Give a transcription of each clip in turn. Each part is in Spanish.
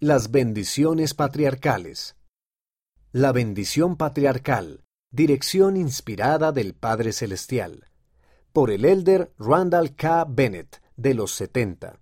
Las bendiciones patriarcales. La bendición patriarcal. Dirección inspirada del Padre Celestial. Por el elder Randall K. Bennett, de los 70.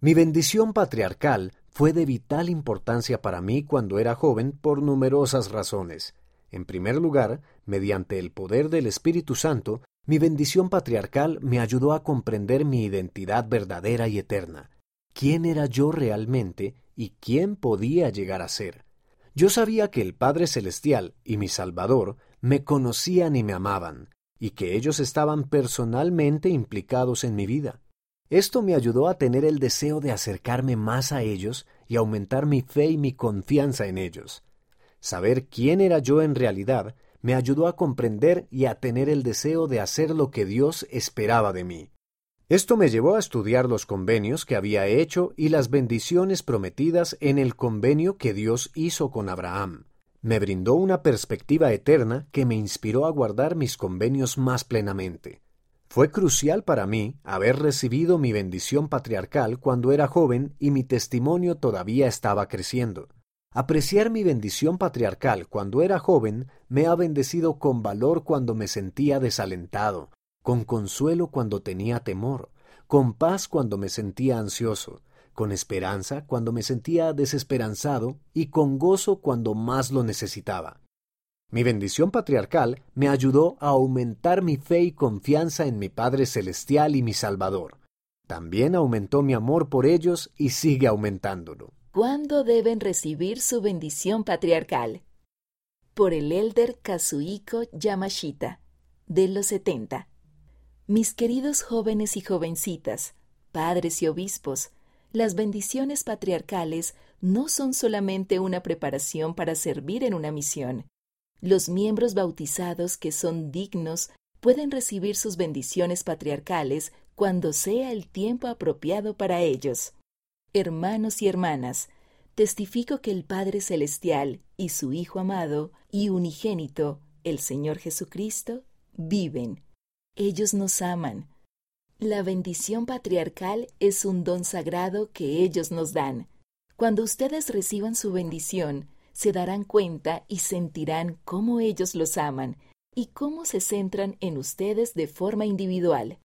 Mi bendición patriarcal fue de vital importancia para mí cuando era joven por numerosas razones. En primer lugar, mediante el poder del Espíritu Santo, mi bendición patriarcal me ayudó a comprender mi identidad verdadera y eterna. ¿Quién era yo realmente y quién podía llegar a ser. Yo sabía que el Padre Celestial y mi Salvador me conocían y me amaban, y que ellos estaban personalmente implicados en mi vida. Esto me ayudó a tener el deseo de acercarme más a ellos y aumentar mi fe y mi confianza en ellos. Saber quién era yo en realidad me ayudó a comprender y a tener el deseo de hacer lo que Dios esperaba de mí. Esto me llevó a estudiar los convenios que había hecho y las bendiciones prometidas en el convenio que Dios hizo con Abraham. Me brindó una perspectiva eterna que me inspiró a guardar mis convenios más plenamente. Fue crucial para mí haber recibido mi bendición patriarcal cuando era joven y mi testimonio todavía estaba creciendo. Apreciar mi bendición patriarcal cuando era joven me ha bendecido con valor cuando me sentía desalentado, con consuelo cuando tenía temor, con paz cuando me sentía ansioso, con esperanza cuando me sentía desesperanzado y con gozo cuando más lo necesitaba. Mi bendición patriarcal me ayudó a aumentar mi fe y confianza en mi Padre Celestial y mi Salvador. También aumentó mi amor por ellos y sigue aumentándolo. ¿Cuándo deben recibir su bendición patriarcal? Por el elder Kazuhiko Yamashita, de los 70. Mis queridos jóvenes y jovencitas, padres y obispos, las bendiciones patriarcales no son solamente una preparación para servir en una misión. Los miembros bautizados que son dignos pueden recibir sus bendiciones patriarcales cuando sea el tiempo apropiado para ellos. Hermanos y hermanas, testifico que el Padre Celestial y su Hijo amado y unigénito, el Señor Jesucristo, viven ellos nos aman. La bendición patriarcal es un don sagrado que ellos nos dan. Cuando ustedes reciban su bendición, se darán cuenta y sentirán cómo ellos los aman y cómo se centran en ustedes de forma individual.